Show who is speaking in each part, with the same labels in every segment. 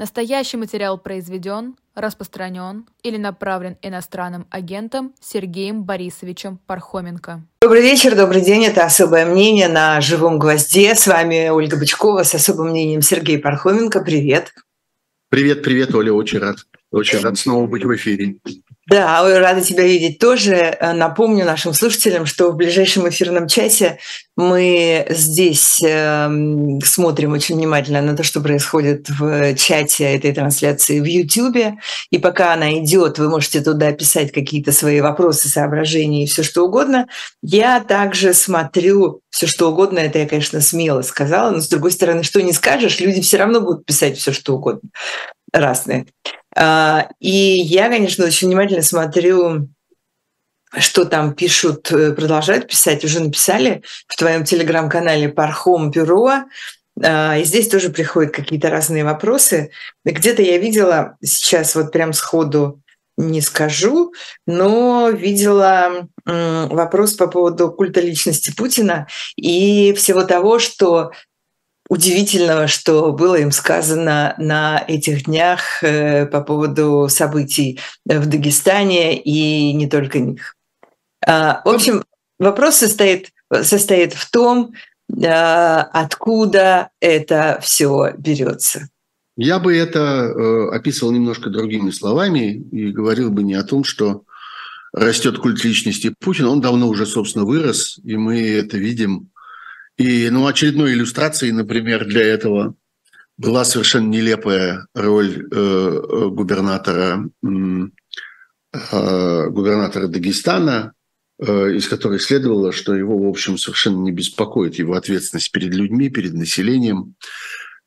Speaker 1: Настоящий материал произведен, распространен или направлен иностранным агентом Сергеем Борисовичем Пархоменко.
Speaker 2: Добрый вечер, добрый день. Это «Особое мнение» на «Живом гвозде». С вами Ольга Бычкова с особым мнением Сергей Пархоменко. Привет.
Speaker 3: Привет, привет, Оля. Очень рад. Очень рад снова быть в эфире.
Speaker 2: Да, рада тебя видеть тоже. Э, напомню нашим слушателям, что в ближайшем эфирном часе мы здесь э, смотрим очень внимательно на то, что происходит в чате этой трансляции в YouTube. И пока она идет, вы можете туда писать какие-то свои вопросы, соображения и все что угодно. Я также смотрю все что угодно. Это я, конечно, смело сказала, но с другой стороны, что не скажешь, люди все равно будут писать все что угодно разные. А, и я, конечно, очень внимательно смотрю, что там пишут, э, продолжают писать, уже написали в твоем телеграм-канале Пархом Бюро. А, и здесь тоже приходят какие-то разные вопросы. Где-то я видела сейчас вот прям сходу не скажу, но видела вопрос по поводу культа личности Путина и всего того, что удивительного, что было им сказано на этих днях э, по поводу событий в Дагестане и не только них. А, в общем, вопрос состоит, состоит в том, а, откуда это все берется.
Speaker 3: Я бы это э, описывал немножко другими словами и говорил бы не о том, что растет культ личности Путина. Он давно уже, собственно, вырос, и мы это видим и ну, очередной иллюстрацией, например, для этого была совершенно нелепая роль э, э губернатора, э, губернатора Дагестана, э, из которой следовало, что его, в общем, совершенно не беспокоит его ответственность перед людьми, перед населением,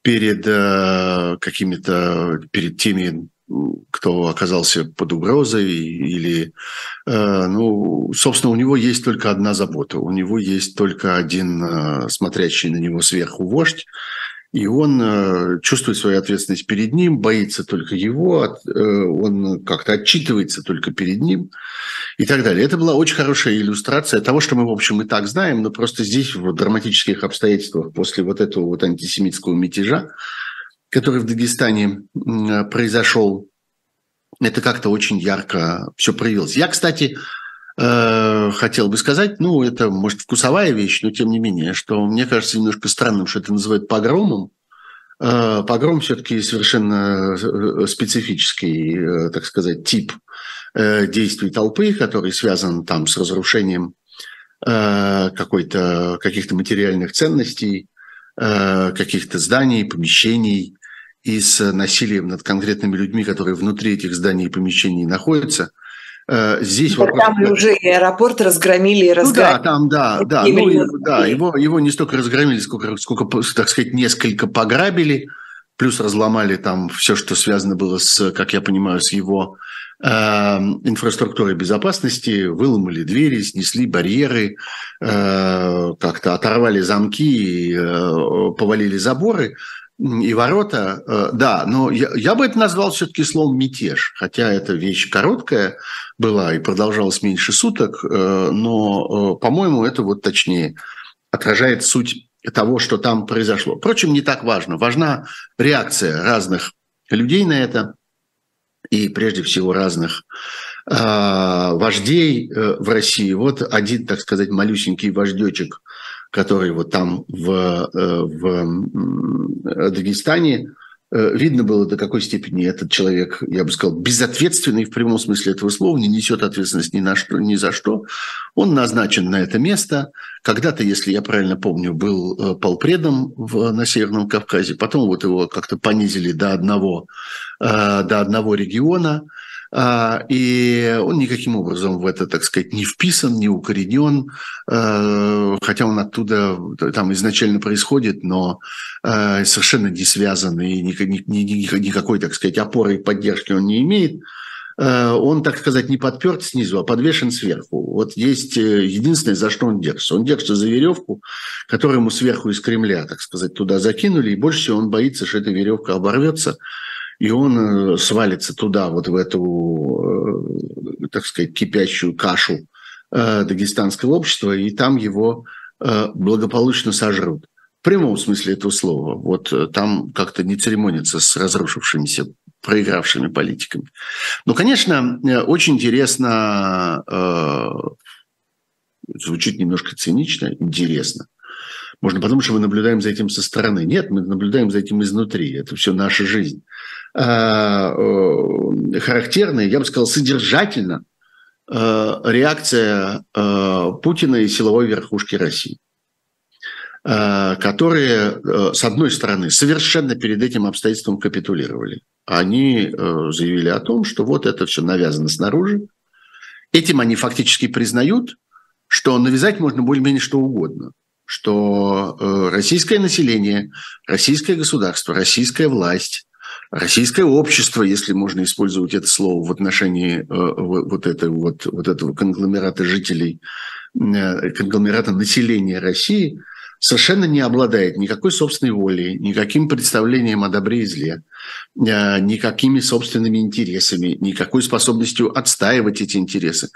Speaker 3: перед э, какими-то, перед теми кто оказался под угрозой или, э, ну, собственно, у него есть только одна забота, у него есть только один э, смотрящий на него сверху вождь, и он э, чувствует свою ответственность перед ним, боится только его, он как-то отчитывается только перед ним и так далее. Это была очень хорошая иллюстрация того, что мы, в общем, и так знаем, но просто здесь, в драматических обстоятельствах, после вот этого вот антисемитского мятежа, который в Дагестане произошел, это как-то очень ярко все проявилось. Я, кстати, э, хотел бы сказать, ну, это, может, вкусовая вещь, но тем не менее, что мне кажется немножко странным, что это называют погромом. Э, погром все-таки совершенно э, специфический, так сказать, тип действий толпы, который связан там с разрушением какой-то, каких-то материальных ценностей, каких-то зданий, помещений, и с насилием над конкретными людьми, которые внутри этих зданий и помещений находятся. Э, здесь
Speaker 2: вопрос... Там уже и аэропорт разгромили и разгромили.
Speaker 3: Ну да, там, да, да. Ну, да его, его не столько разгромили, сколько, сколько, так сказать, несколько пограбили, плюс разломали там все, что связано было с, как я понимаю, с его э, инфраструктурой безопасности, выломали двери, снесли барьеры, э, как-то оторвали замки э, повалили заборы и ворота, э, да, но я, я бы это назвал все-таки словом мятеж, хотя эта вещь короткая была и продолжалась меньше суток, но, по-моему, это вот точнее отражает суть того, что там произошло. Впрочем, не так важно. Важна реакция разных людей на это и прежде всего разных вождей в России. Вот один, так сказать, малюсенький вождечек – который вот там в, э, в Дагестане, э, видно было, до какой степени этот человек, я бы сказал, безответственный в прямом смысле этого слова, не несет ответственность ни, на что, ни за что. Он назначен на это место. Когда-то, если я правильно помню, был э, полпредом в, на Северном Кавказе, потом вот его как-то понизили до одного, до одного региона – и он никаким образом в это, так сказать, не вписан, не укоренен, а, хотя он оттуда там изначально происходит, но а, совершенно не связан и никакой, так сказать, опоры и поддержки он не имеет он, так сказать, не подперт снизу, а подвешен сверху. Вот есть э, единственное, за что он держится. Он держится за веревку, которую ему сверху из Кремля, так сказать, туда закинули, и больше всего он боится, что эта веревка оборвется, и он э, свалится туда, вот в эту, э, так сказать, кипящую кашу э, дагестанского общества, и там его благополучно сожрут. прямом смысле этого слова. Вот там как-то не церемонится с разрушившимися, проигравшими политиками. Но, конечно, очень интересно, звучит немножко цинично, интересно. Можно подумать, что мы наблюдаем за этим со стороны. Нет, мы наблюдаем за этим изнутри. Это все наша жизнь. Э, характерная, я бы сказал, содержательно реакция Путина и силовой верхушки России. Э, которые, э, с одной стороны, совершенно перед этим обстоятельством капитулировали. Они э, заявили о том, что вот это все навязано снаружи. Этим они фактически признают, что навязать можно более-менее что угодно что российское население, российское государство, российская власть, российское общество, если можно использовать это слово в отношении вот этого, вот, вот этого конгломерата жителей, конгломерата населения России – совершенно не обладает никакой собственной волей, никаким представлением о добре и зле, э, никакими собственными интересами, никакой способностью отстаивать эти интересы.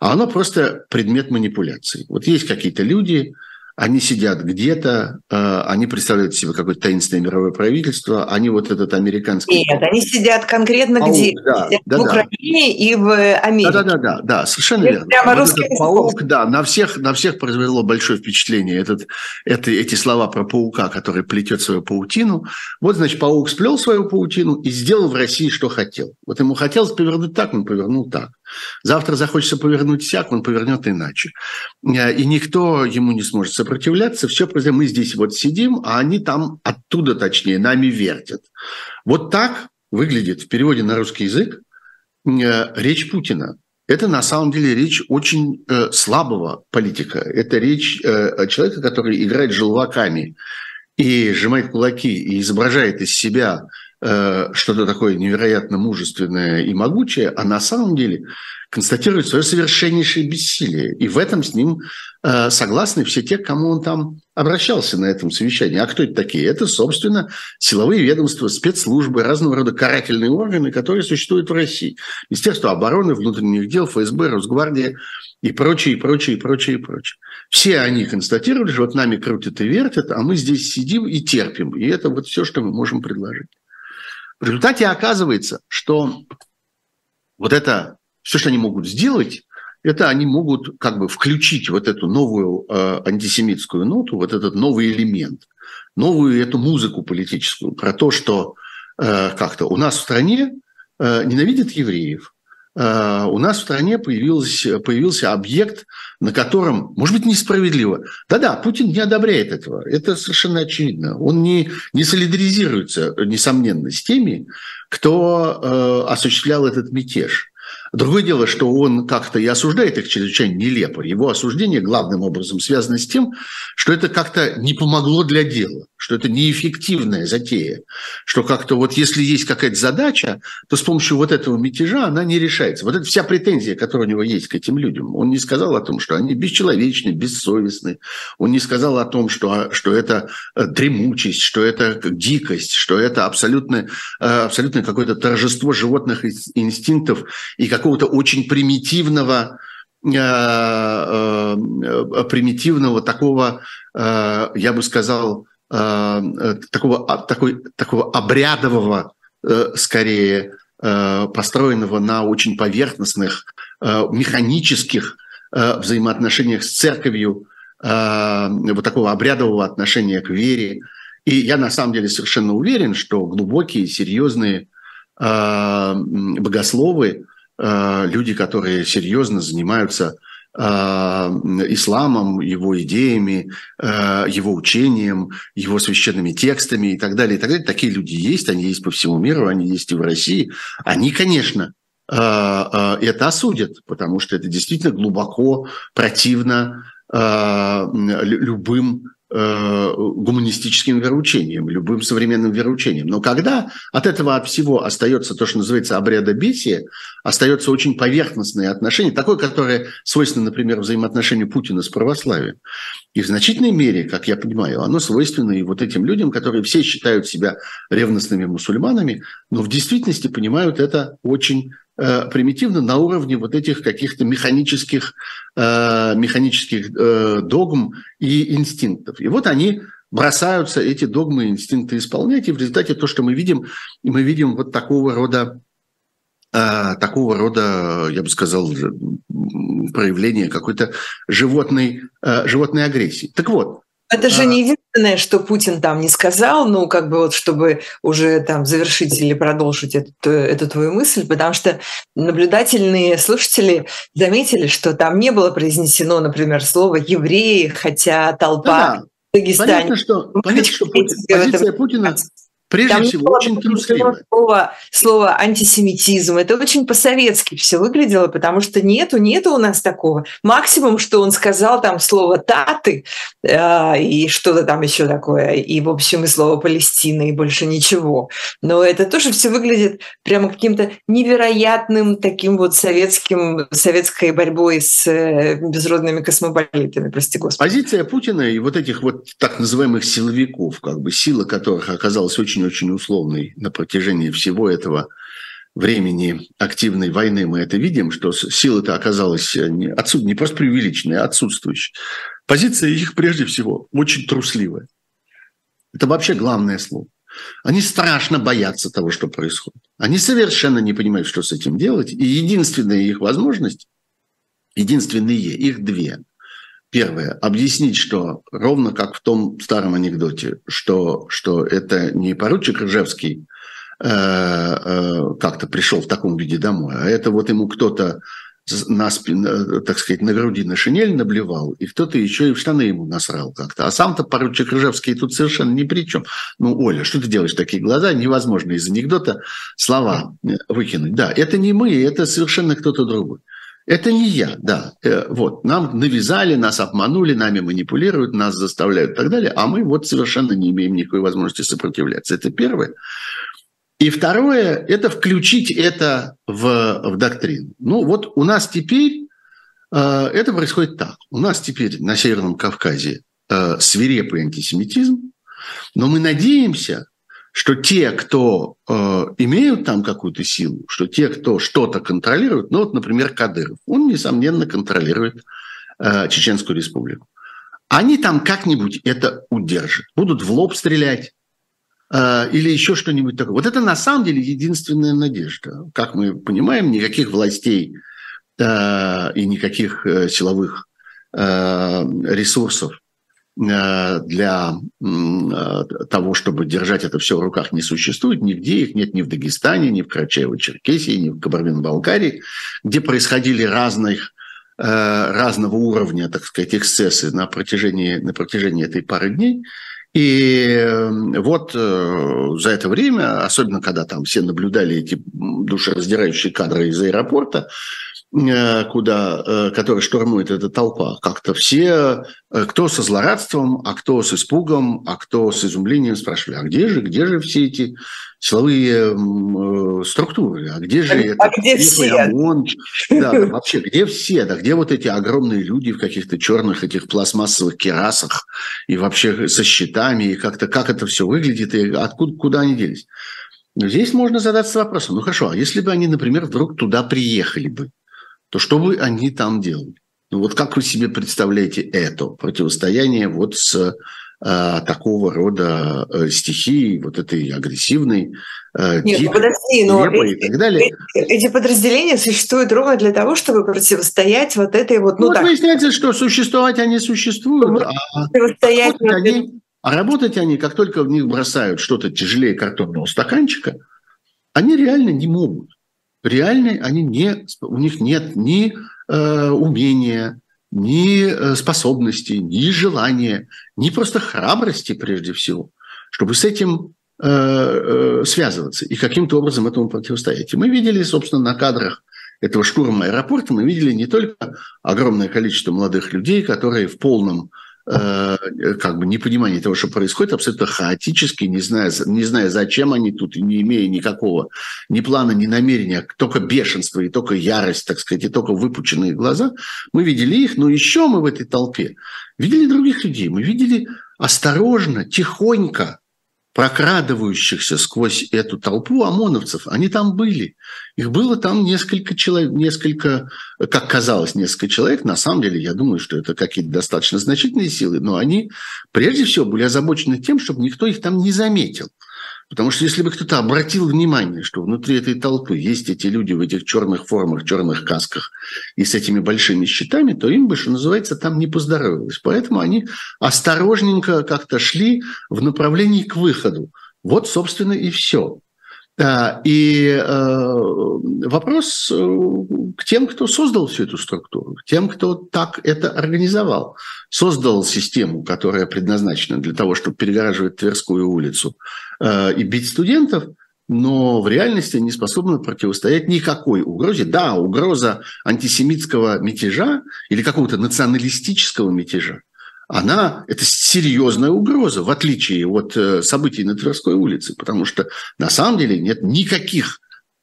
Speaker 3: А оно просто предмет манипуляций. Вот есть какие-то люди, они сидят где-то, э, они представляют себе какое-то таинственное мировое правительство, они вот этот американский...
Speaker 2: Нет, они сидят конкретно паук, где? Да, сидят да, в Украине да. и в Америке.
Speaker 3: Да, да, да, да, совершенно Это верно.
Speaker 2: Прямо вот русский
Speaker 3: этот паук, да, на всех, на всех произвело большое впечатление этот, это, эти слова про паука, который плетет свою паутину. Вот, значит, паук сплел свою паутину и сделал в России, что хотел. Вот ему хотелось повернуть так, он повернул так. Завтра захочется повернуть всяк, он повернет иначе. Э, и никто ему не сможет сопротивляться. Все просто мы здесь вот сидим, а они там оттуда, точнее, нами вертят. Вот так выглядит в переводе на русский язык э, речь Путина. Это на самом деле речь очень э, слабого политика. Это речь э, человека, который играет желваками и сжимает кулаки и изображает из себя что-то такое невероятно мужественное и могучее, а на самом деле констатирует свое совершеннейшее бессилие. И в этом с ним э, согласны все те, к кому он там обращался на этом совещании. А кто это такие? Это, собственно, силовые ведомства, спецслужбы, разного рода карательные органы, которые существуют в России. Министерство обороны, внутренних дел, ФСБ, Росгвардия и прочее, и прочее, и прочее, и прочее. Все они констатировали, что вот нами крутят и вертят, а мы здесь сидим и терпим. И это вот все, что мы можем предложить. В результате оказывается, что вот это, все, что они могут сделать, это они могут как бы включить вот эту новую э, антисемитскую ноту, вот этот новый элемент, новую эту музыку политическую про то, что э, как-то у нас в стране э, ненавидят евреев, у нас в стране появился, появился объект, на котором, может быть, несправедливо. Да-да, Путин не одобряет этого. Это совершенно очевидно. Он не, не солидаризируется, несомненно, с теми, кто э, осуществлял этот мятеж. Другое дело, что он как-то и осуждает их чрезвычайно нелепо. Его осуждение главным образом связано с тем, что это как-то не помогло для дела, что это неэффективная затея, что как-то вот если есть какая-то задача, то с помощью вот этого мятежа она не решается. Вот это вся претензия, которая у него есть к этим людям. Он не сказал о том, что они бесчеловечны, бессовестны. Он не сказал о том, что, что это э, дремучесть, что это дикость, что это абсолютно, э, абсолютно какое-то торжество животных инстинктов и какого-то очень примитивного, э, примитивного такого, я бы сказал, такого, а, такой, такого обрядового, скорее, построенного на очень поверхностных, механических взаимоотношениях с церковью, вот такого обрядового отношения к вере. И я на самом деле совершенно уверен, что глубокие, серьезные богословы, Э, люди, которые серьезно занимаются э, исламом, его идеями, э, его учением, его священными текстами и так далее, и так далее. Такие люди есть, они есть по всему миру, они есть и в России. Они, конечно, это осудят, потому что это действительно глубоко противно любым Э, гуманистическим вероучением, любым современным вероучением. Но когда от этого от всего остается то, что называется обрядобесие, остается очень поверхностное отношение, такое, которое свойственно, например, взаимоотношению Путина с православием. И в значительной мере, как я понимаю, оно свойственно и вот этим людям, которые все считают себя ревностными мусульманами, но в действительности понимают это очень Э, примитивно на уровне вот этих каких-то механических, э, механических э, догм и инстинктов. И вот они бросаются эти догмы и инстинкты исполнять, и в результате то, что мы видим, мы видим вот такого рода такого рода, я бы сказал, проявление какой-то животной, животной агрессии. Так вот,
Speaker 2: это же не единственное, что Путин там не сказал, ну, как бы вот, чтобы уже там завершить или продолжить эту, эту твою мысль, потому что наблюдательные слушатели заметили, что там не было произнесено, например, слово «евреи», хотя толпа
Speaker 3: да, в Дагестане... Понятно, что, понятно, что позиция Путина Прежде Там всего, очень трусливо.
Speaker 2: Слово, слово антисемитизм. Это очень по-советски все выглядело, потому что нету, нету у нас такого. Максимум, что он сказал там слово «таты» э, и что-то там еще такое, и, в общем, и слово «Палестина», и больше ничего. Но это тоже все выглядит прямо каким-то невероятным таким вот советским, советской борьбой с э, безродными космополитами, прости господи.
Speaker 3: Позиция Путина и вот этих вот так называемых силовиков, как бы сила которых оказалась очень очень-очень условный на протяжении всего этого времени активной войны мы это видим, что сила-то оказалась не, отсюда, не просто преувеличенная, а отсутствующая. Позиция их прежде всего очень трусливая. Это вообще главное слово. Они страшно боятся того, что происходит. Они совершенно не понимают, что с этим делать. И единственная их возможность, единственные их две – Первое. Объяснить, что ровно как в том старом анекдоте, что, что это не поручик Ржевский э, э, как-то пришел в таком виде домой, а это вот ему кто-то на спин, э, так сказать, на груди на шинель наблевал, и кто-то еще и в штаны ему насрал как-то. А сам-то поручик Ржевский тут совершенно ни при чем. Ну, Оля, что ты делаешь такие глаза? Невозможно из анекдота слова выкинуть. Да, это не мы, это совершенно кто-то другой. Это не я, да. Э, вот, нам навязали, нас обманули, нами манипулируют, нас заставляют и так далее, а мы вот совершенно не имеем никакой возможности сопротивляться. Это первое. И второе – это включить это в, в доктрину. Ну вот у нас теперь э, это происходит так. У нас теперь на Северном Кавказе э, свирепый антисемитизм, но мы надеемся, что те, кто э, имеют там какую-то силу, что те, кто что-то контролирует, ну вот, например, Кадыров, он, несомненно, контролирует э, Чеченскую республику. Они там как-нибудь это удержат, будут в лоб стрелять э, или еще что-нибудь такое. Вот это на самом деле единственная надежда. Как мы понимаем, никаких властей э, и никаких э, силовых э, ресурсов для э, того, чтобы держать это все в руках, не существует. Нигде их нет ни в Дагестане, ни в Карачаево-Черкесии, ни в Кабардино-Балкарии, где происходили разных, э, разного уровня, так сказать, эксцессы на протяжении, на протяжении этой пары дней. И вот за это время, особенно когда там все наблюдали эти душераздирающие кадры из аэропорта, Э, куда, э, который штурмует эта толпа, как-то все, э, кто со злорадством, а кто с испугом, а кто с изумлением спрашивали, а где же, где же все эти силовые структуры, а где же а это?
Speaker 2: где все? ОМОН,
Speaker 3: да, вообще, где все, да, где вот эти огромные люди в каких-то черных этих пластмассовых керасах и вообще со щитами, и как-то, как это все выглядит, и откуда, куда они делись? Но здесь можно задаться вопросом, ну хорошо, а если бы они, например, вдруг туда приехали бы, то что бы они там делали? Ну вот как вы себе представляете это противостояние вот с э, такого рода э, стихией, вот этой агрессивной,
Speaker 2: э, Нет, дикой, подожди, но эти, и так далее? Эти подразделения существуют ровно для того, чтобы противостоять вот этой вот...
Speaker 3: Ну, ну так, выясняется, что существовать они существуют, а противостоять работать, они, а работать они, как только в них бросают что-то тяжелее картонного стаканчика, они реально не могут реальные, они не, у них нет ни э, умения, ни э, способностей, ни желания, ни просто храбрости прежде всего, чтобы с этим э, э, связываться и каким-то образом этому противостоять. И мы видели, собственно, на кадрах этого штурма аэропорта, мы видели не только огромное количество молодых людей, которые в полном как бы непонимание того, что происходит, абсолютно хаотически, не зная, не зная, зачем они тут, не имея никакого ни плана, ни намерения, только бешенство и только ярость, так сказать, и только выпученные глаза, мы видели их, но еще мы в этой толпе видели других людей, мы видели осторожно, тихонько, прокрадывающихся сквозь эту толпу ОМОНовцев, они там были. Их было там несколько человек, несколько, как казалось, несколько человек. На самом деле, я думаю, что это какие-то достаточно значительные силы, но они прежде всего были озабочены тем, чтобы никто их там не заметил. Потому что если бы кто-то обратил внимание, что внутри этой толпы есть эти люди в этих черных формах, черных касках и с этими большими щитами, то им бы, что называется, там не поздоровилось. Поэтому они осторожненько как-то шли в направлении к выходу. Вот, собственно, и все. И э, вопрос э, к тем, кто создал всю эту структуру, к тем, кто так это организовал. Создал систему, которая предназначена для того, чтобы перегораживать Тверскую улицу э, и бить студентов, но в реальности не способна противостоять никакой угрозе. Да, угроза антисемитского мятежа или какого-то националистического мятежа, она, это серьезная угроза, в отличие от э, событий на Тверской улице, потому что на самом деле нет никаких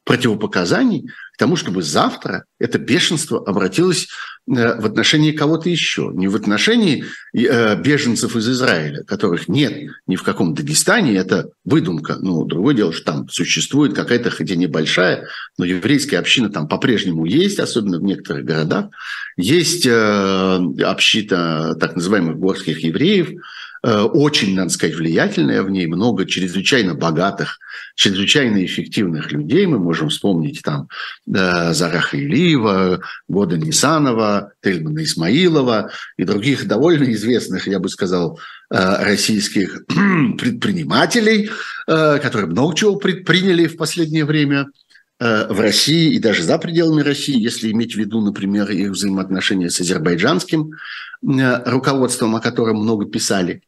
Speaker 3: противопоказаний к тому, чтобы завтра это бешенство обратилось Э, в отношении кого-то еще, не в отношении э, беженцев из Израиля, которых нет ни в каком Дагестане, это выдумка. Ну, другое дело, что там существует какая-то, хотя небольшая, но еврейская община там по-прежнему есть, особенно в некоторых городах. Есть э, община так называемых горских евреев, очень, надо сказать, влиятельная в ней, много чрезвычайно богатых, чрезвычайно эффективных людей. Мы можем вспомнить там э, Зараха Илиева, Года Нисанова, Тельмана Исмаилова и других довольно известных, я бы сказал, э, российских предпринимателей, которые много чего предприняли в последнее время в России и даже за пределами России, если иметь в виду, например, их взаимоотношения с азербайджанским руководством, о котором много писали.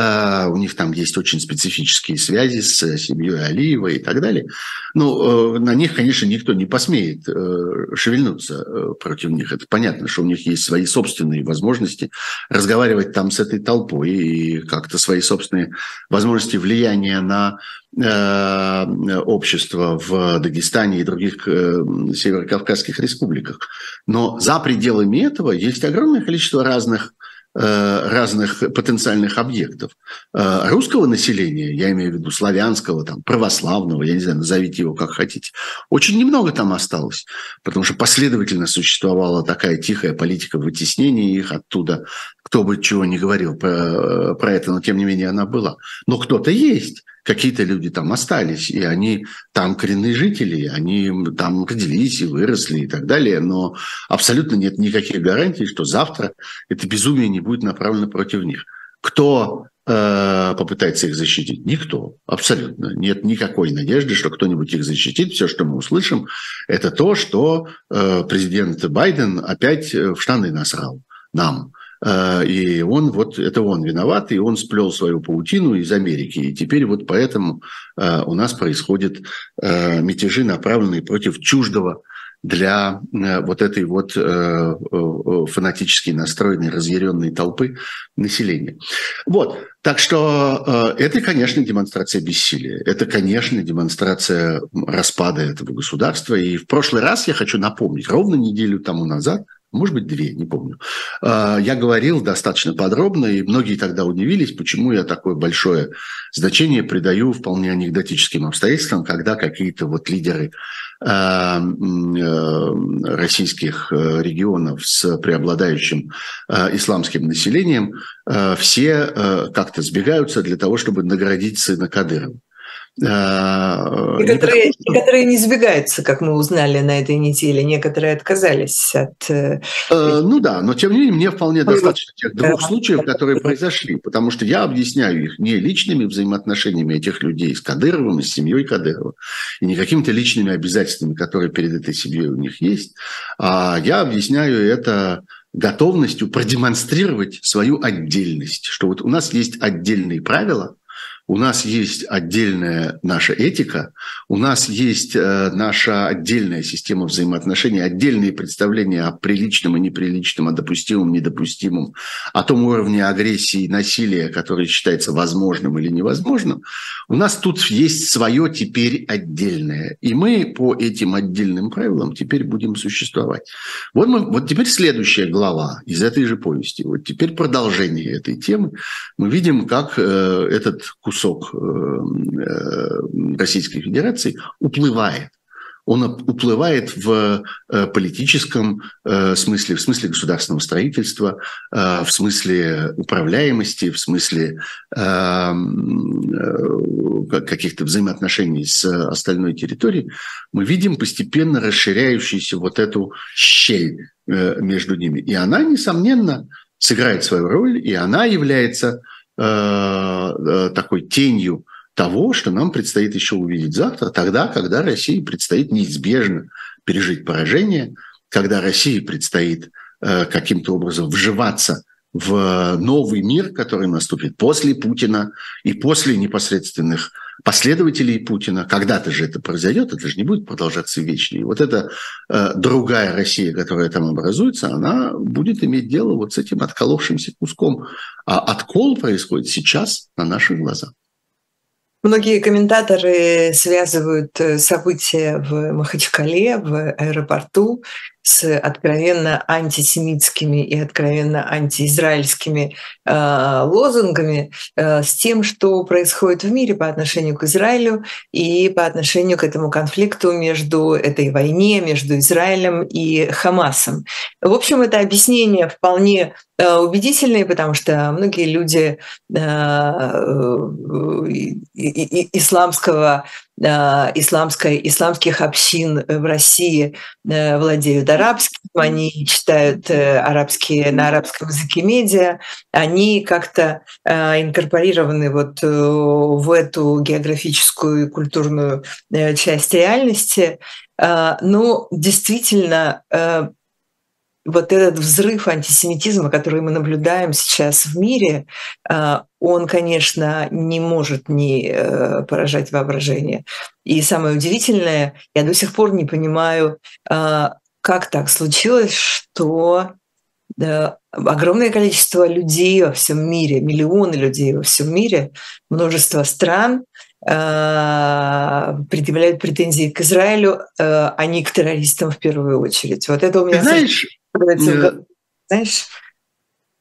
Speaker 3: А, у них там есть очень специфические связи с семьей Алиева и так далее. Ну, э, на них, конечно, никто не посмеет э, шевельнуться э, против них. Это понятно, что у них есть свои собственные возможности разговаривать там с этой толпой и как-то свои собственные возможности влияния на общество в Дагестане и других северокавказских республиках. Но за пределами этого есть огромное количество разных Э, разных потенциальных объектов. Э, русского населения, я имею в виду славянского, там, православного, я не знаю, назовите его как хотите, очень немного там осталось, потому что последовательно существовала такая тихая политика вытеснения их оттуда, кто бы чего не говорил про, про это, но тем не менее она была. Но кто-то есть какие-то люди там остались, и они там коренные жители, они там родились и выросли и так далее, но абсолютно нет никаких гарантий, что завтра это безумие не будет направлено против них. Кто э, попытается их защитить? Никто, абсолютно. Нет никакой надежды, что кто-нибудь их защитит. Все, что мы услышим, это то, что э, президент Байден опять в штаны насрал нам. А, и он вот, это он виноват, и он сплел свою паутину из Америки. И теперь вот поэтому а, у нас происходят а, мятежи, направленные против чуждого для вот этой вот фанатически настроенной, разъяренной толпы населения. Вот, так что это, конечно, демонстрация бессилия. Это, конечно, демонстрация распада этого государства. И в прошлый раз я хочу напомнить, ровно неделю тому назад – может быть, две, не помню. А, я говорил достаточно подробно, и многие тогда удивились, почему я такое большое значение придаю вполне анекдотическим обстоятельствам, когда какие-то вот лидеры а, э, российских э, регионов с преобладающим а, исламским населением все э, как-то сбегаются для того, чтобы наградить сына Кадырова.
Speaker 2: А, некоторые, некоторые не сбегаются, как мы узнали на этой неделе, некоторые отказались от... Э,
Speaker 3: э, ну да, но тем не менее мне вполне достаточно тех двух случаев, которые произошли, потому что я объясняю их не личными взаимоотношениями этих людей с Кадыровым и с семьей Кадырова, и не какими-то личными обязательствами, которые перед этой семьей у них есть, а я объясняю это готовностью продемонстрировать свою отдельность, что вот у нас есть отдельные правила, у нас есть отдельная наша этика, у нас есть э, наша отдельная система взаимоотношений, отдельные представления о приличном и неприличном, о допустимом недопустимом, о том уровне агрессии и насилия, который считается возможным или невозможным. У нас тут есть свое теперь отдельное. И мы по этим отдельным правилам теперь будем существовать. Вот, мы, вот теперь следующая глава из этой же повести. Вот теперь продолжение этой темы. Мы видим, как э, этот кусок кусок Российской Федерации уплывает он уплывает в э, политическом э, смысле, в смысле государственного строительства, э, в смысле управляемости, в смысле каких-то взаимоотношений с остальной территорией, мы видим постепенно расширяющуюся вот эту щель между ними. И она, несомненно, сыграет свою роль, и она является такой тенью того, что нам предстоит еще увидеть завтра, тогда, когда России предстоит неизбежно пережить поражение, когда России предстоит э, каким-то образом вживаться в новый мир, который наступит после Путина и после непосредственных последователей Путина. Когда-то же это произойдет, это же не будет продолжаться вечно. И вот эта э, другая Россия, которая там образуется, она будет иметь дело вот с этим отколовшимся куском. А откол происходит сейчас на наших глазах.
Speaker 2: Многие комментаторы связывают э, события в Махачкале, в аэропорту с откровенно антисемитскими и откровенно антиизраильскими э, лозунгами, э, с тем, что происходит в мире по отношению к Израилю и по отношению к этому конфликту между этой войне, между Израилем и Хамасом. В общем, это объяснение вполне э, убедительные, потому что многие люди э, исламского Э, исламской, исламских общин в России э, владеют арабским, они читают э, арабские, на арабском языке медиа, они как-то инкорпорированы вот в эту географическую и культурную часть реальности. Но действительно вот этот взрыв антисемитизма, который мы наблюдаем сейчас в мире, а, он, конечно, не может не э, поражать воображение. И самое удивительное, я до сих пор не понимаю, а, как так случилось, что огромное количество людей во всем мире, миллионы людей во всем мире, множество стран предъявляют претензии к Израилю, а не к террористам в первую очередь. Вот это у меня...
Speaker 3: Ты знаешь, знаешь?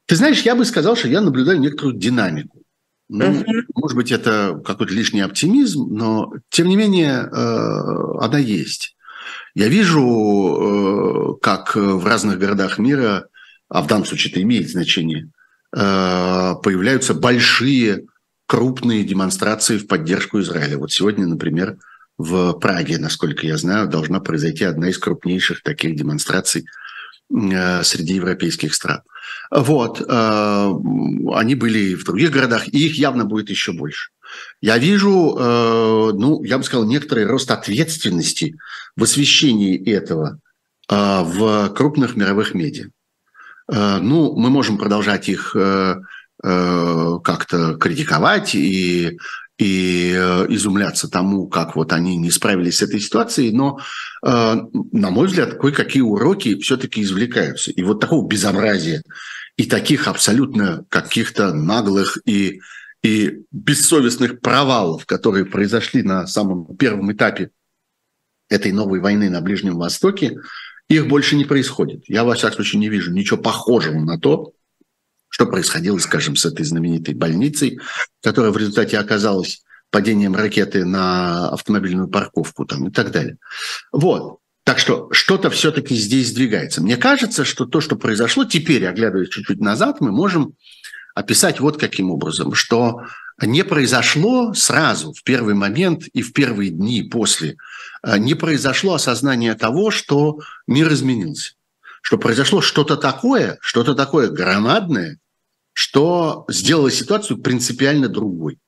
Speaker 3: Ты знаешь, я бы сказал, что я наблюдаю некоторую динамику. Ну, uh-huh. Может быть, это какой-то лишний оптимизм, но тем не менее э, она есть. Я вижу, э, как в разных городах мира, а в данном случае это имеет значение, э, появляются большие, крупные демонстрации в поддержку Израиля. Вот сегодня, например, в Праге, насколько я знаю, должна произойти одна из крупнейших таких демонстраций Э, среди европейских стран. Вот. Э, они были в других городах, и их явно будет еще больше. Я вижу, э, ну, я бы сказал, некоторый рост ответственности в освещении этого в крупных мировых медиа. Ну, мы можем продолжать их как-то критиковать и и э, изумляться тому, как вот они не справились с этой ситуацией, но, э, на мой взгляд, кое-какие уроки все-таки извлекаются. И вот такого безобразия и таких абсолютно каких-то наглых и, и бессовестных провалов, которые произошли на самом первом этапе этой новой войны на Ближнем Востоке, их больше не происходит. Я, во всяком случае, не вижу ничего похожего на то, что происходило, скажем, с этой знаменитой больницей, которая в результате оказалась падением ракеты на автомобильную парковку там, и так далее. Вот. Так что что-то все-таки здесь сдвигается. Мне кажется, что то, что произошло, теперь, оглядываясь чуть-чуть назад, мы можем описать вот каким образом, что не произошло сразу, в первый момент и в первые дни после, э, не произошло осознание того, что мир изменился что произошло что-то такое, что-то такое громадное, что сделало ситуацию принципиально другой.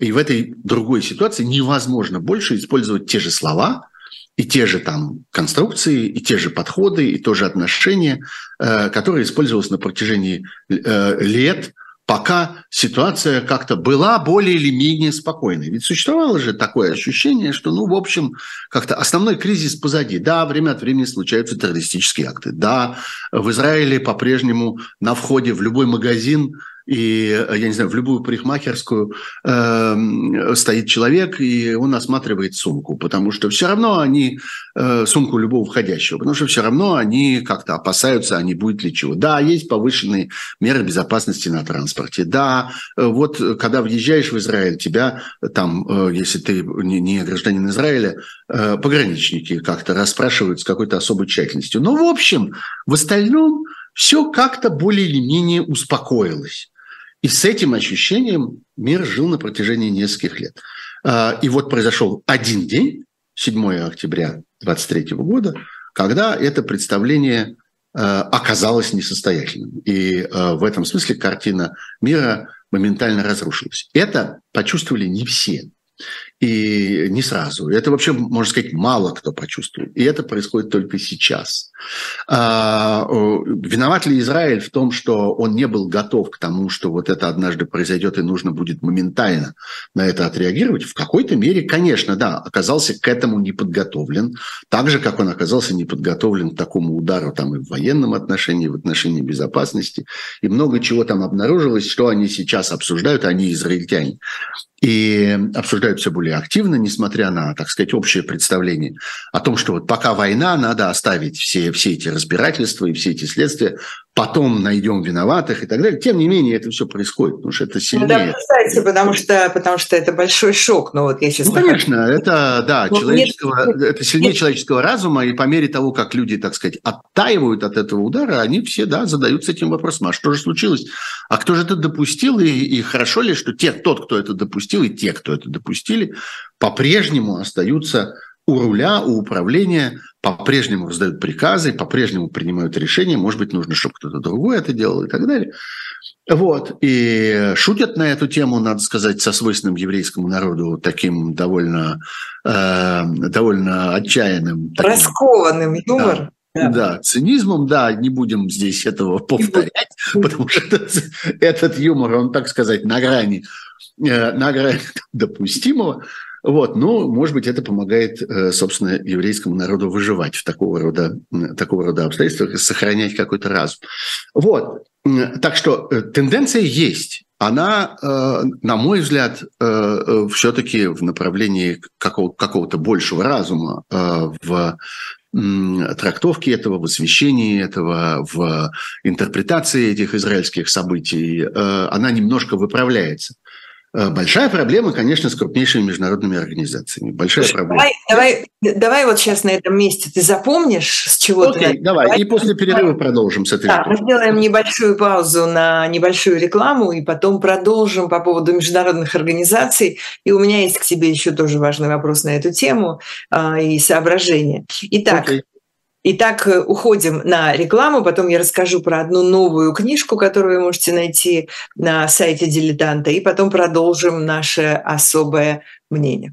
Speaker 3: И в этой другой ситуации невозможно больше использовать те же слова и те же там конструкции, и те же подходы, и то же отношение, э, которое использовалось на протяжении э, лет пока ситуация как-то была более или менее спокойной. Ведь существовало же такое ощущение, что, ну, в общем, как-то основной кризис позади. Да, время от времени случаются террористические акты. Да, в Израиле по-прежнему на входе в любой магазин и, я не знаю, в любую парикмахерскую э, стоит человек, и он осматривает сумку, потому что все равно они, э, сумку любого входящего, потому что все равно они как-то опасаются, а не будет ли чего. Да, есть повышенные меры безопасности на транспорте. Да, э, вот когда въезжаешь в Израиль, тебя там, э, если ты не, не гражданин Израиля, э, пограничники как-то расспрашивают с какой-то особой тщательностью. Но, в общем, в остальном все как-то более или менее успокоилось. И с этим ощущением мир жил на протяжении нескольких лет. А, и вот произошел один день, 7 октября 2023 года, когда это представление а, оказалось несостоятельным. И а, в этом смысле картина мира моментально разрушилась. Это почувствовали не все. И не сразу. Это вообще, можно сказать, мало кто почувствует. И это происходит только сейчас. А, виноват ли Израиль в том, что он не был готов к тому, что вот это однажды произойдет и нужно будет моментально на это отреагировать? В какой-то мере, конечно, да, оказался к этому не подготовлен. Так же, как он оказался не подготовлен к такому удару там и в военном отношении, и в отношении безопасности. И много чего там обнаружилось, что они сейчас обсуждают, они израильтяне и обсуждают все более активно, несмотря на, так сказать, общее представление о том, что вот пока война, надо оставить все, все эти разбирательства и все эти следствия потом найдем виноватых и так далее. Тем не менее, это все происходит, потому что это сильнее. Ну, да,
Speaker 2: кстати, потому что, потому что это большой шок. Но ну, вот я сейчас
Speaker 3: ну, конечно, это, да, Но человеческого, нет, это сильнее нет. человеческого разума, и по мере того, как люди, так сказать, оттаивают от этого удара, они все, да, задаются этим вопросом, а что же случилось? А кто же это допустил? И, и хорошо ли, что те, тот, кто это допустил, и те, кто это допустили, по-прежнему остаются у руля, у управления по-прежнему раздают приказы, по-прежнему принимают решения, может быть, нужно, чтобы кто-то другой это делал и так далее. Вот. И шутят на эту тему, надо сказать, со свойственным еврейскому народу таким довольно, э, довольно отчаянным.
Speaker 2: Таким, Раскованным юмором.
Speaker 3: Да, да, цинизмом, да, не будем здесь этого повторять, потому что этот, этот юмор, он, так сказать, на грани, э, на грани допустимого. Вот, но, может быть, это помогает, э, собственно, еврейскому народу выживать в такого рода, такого рода обстоятельствах и сохранять какой-то разум. Вот, так что э, тенденция есть. Она, э, на мой взгляд, все-таки в направлении какого-то большего разума в трактовке этого, в освещении этого, в интерпретации этих израильских событий, она немножко выправляется. Э, большая проблема, конечно, с крупнейшими международными организациями. Большая Слушай, проблема.
Speaker 2: Давай, давай, давай вот сейчас на этом месте ты запомнишь, с чего
Speaker 3: Окей,
Speaker 2: ты...
Speaker 3: давай, давай, и после перерыва продолжим с этой.
Speaker 2: Да, мы сделаем небольшую паузу на небольшую рекламу, и потом продолжим по поводу международных организаций. И у меня есть к тебе еще тоже важный вопрос на эту тему а, и соображения. Итак, Окей. Итак, э, уходим на рекламу, потом я расскажу про одну новую книжку, которую вы можете найти на сайте «Дилетанта», и потом продолжим наше особое мнение.